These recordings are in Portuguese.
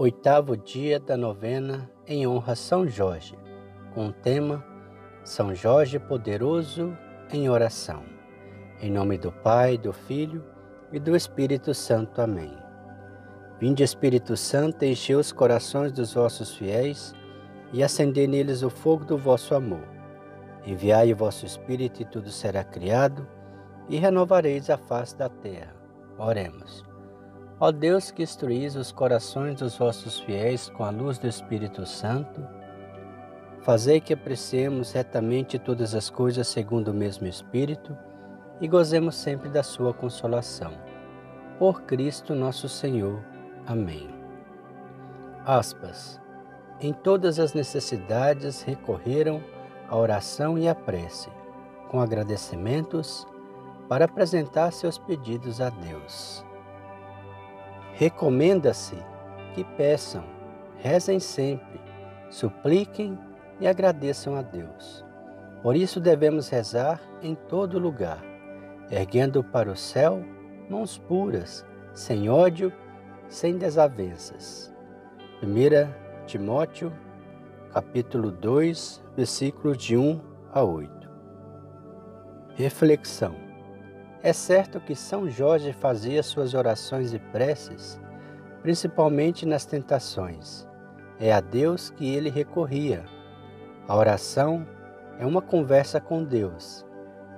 Oitavo dia da novena em honra a São Jorge, com o tema São Jorge Poderoso em Oração. Em nome do Pai, do Filho e do Espírito Santo. Amém. Vinde, Espírito Santo, enchei os corações dos vossos fiéis e acendei neles o fogo do vosso amor. Enviai o vosso Espírito e tudo será criado e renovareis a face da terra. Oremos. Ó Deus que instruís os corações dos vossos fiéis com a luz do Espírito Santo, fazei que apreciemos retamente todas as coisas segundo o mesmo Espírito e gozemos sempre da sua consolação. Por Cristo nosso Senhor. Amém. Aspas. Em todas as necessidades recorreram à oração e à prece, com agradecimentos, para apresentar seus pedidos a Deus. Recomenda-se que peçam, rezem sempre, supliquem e agradeçam a Deus. Por isso devemos rezar em todo lugar, erguendo para o céu mãos puras, sem ódio, sem desavenças. 1 Timóteo, capítulo 2, versículos de 1 a 8. Reflexão é certo que São Jorge fazia suas orações e preces, principalmente nas tentações. É a Deus que ele recorria. A oração é uma conversa com Deus.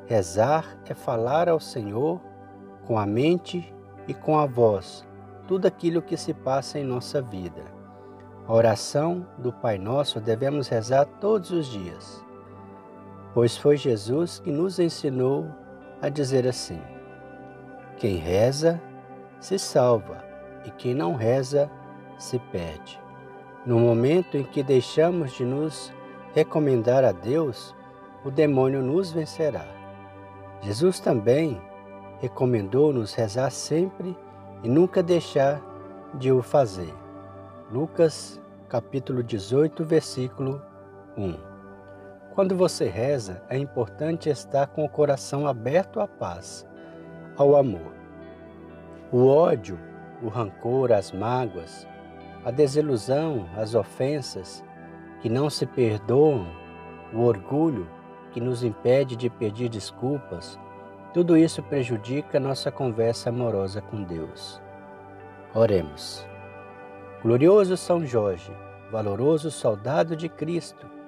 Rezar é falar ao Senhor com a mente e com a voz tudo aquilo que se passa em nossa vida. A oração do Pai Nosso devemos rezar todos os dias, pois foi Jesus que nos ensinou a dizer assim: Quem reza se salva e quem não reza se perde. No momento em que deixamos de nos recomendar a Deus, o demônio nos vencerá. Jesus também recomendou-nos rezar sempre e nunca deixar de o fazer. Lucas capítulo 18, versículo 1. Quando você reza, é importante estar com o coração aberto à paz, ao amor. O ódio, o rancor, as mágoas, a desilusão, as ofensas que não se perdoam, o orgulho que nos impede de pedir desculpas, tudo isso prejudica nossa conversa amorosa com Deus. Oremos. Glorioso São Jorge, valoroso soldado de Cristo,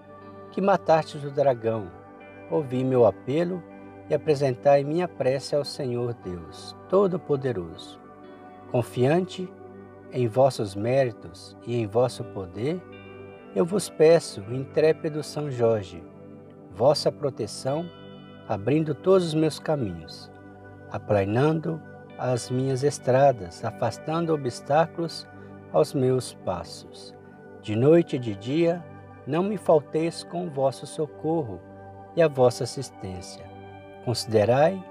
que matastes o dragão, ouvi meu apelo e apresentai minha prece ao Senhor Deus Todo-Poderoso. Confiante em vossos méritos e em vosso poder, eu vos peço, intrépido São Jorge, vossa proteção, abrindo todos os meus caminhos, aplanando as minhas estradas, afastando obstáculos aos meus passos. De noite e de dia, não me falteis com o vosso socorro e a vossa assistência. Considerai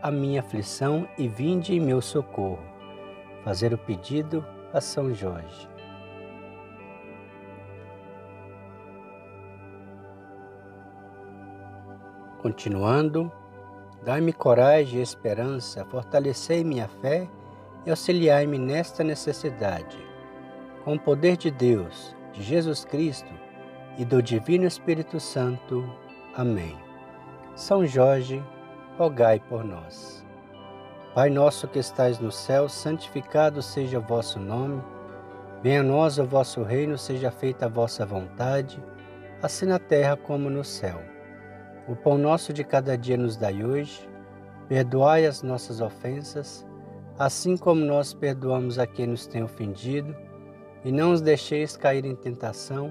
a minha aflição e vinde em meu socorro. Fazer o pedido a São Jorge. Continuando, dai-me coragem e esperança, fortalecei minha fé e auxiliai-me nesta necessidade. Com o poder de Deus, de Jesus Cristo, e do Divino Espírito Santo. Amém. São Jorge, rogai por nós. Pai nosso que estais no céu, santificado seja o vosso nome. Venha a nós o vosso reino, seja feita a vossa vontade, assim na terra como no céu. O pão nosso de cada dia nos dai hoje. Perdoai as nossas ofensas, assim como nós perdoamos a quem nos tem ofendido, e não os deixeis cair em tentação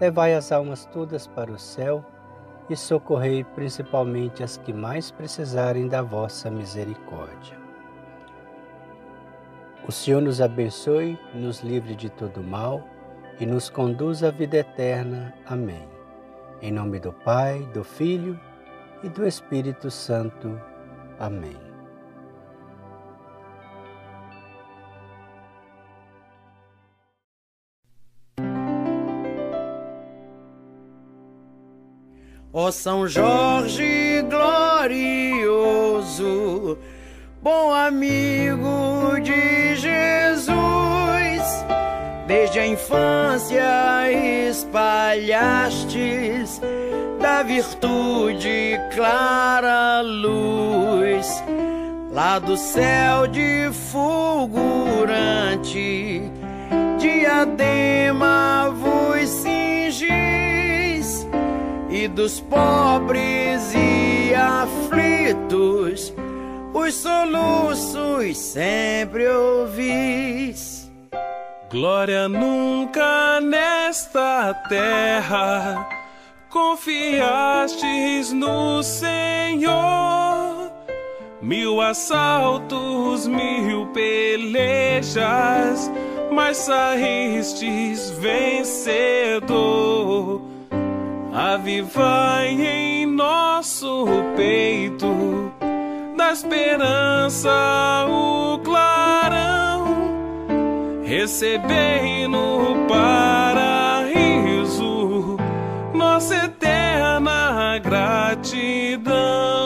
Levai as almas todas para o céu e socorrei principalmente as que mais precisarem da vossa misericórdia. O Senhor nos abençoe, nos livre de todo mal e nos conduz à vida eterna. Amém. Em nome do Pai, do Filho e do Espírito Santo. Amém. Ó São Jorge glorioso, bom amigo de Jesus, desde a infância espalhastes da virtude clara luz, lá do céu de fulgurante, diadema dos pobres e aflitos, os soluços sempre ouvis. Glória nunca nesta terra confiastes no Senhor. Mil assaltos, mil pelejas, mas saístes vencedor. Avivai em nosso peito da esperança o clarão. Recebei no paraíso nossa eterna gratidão.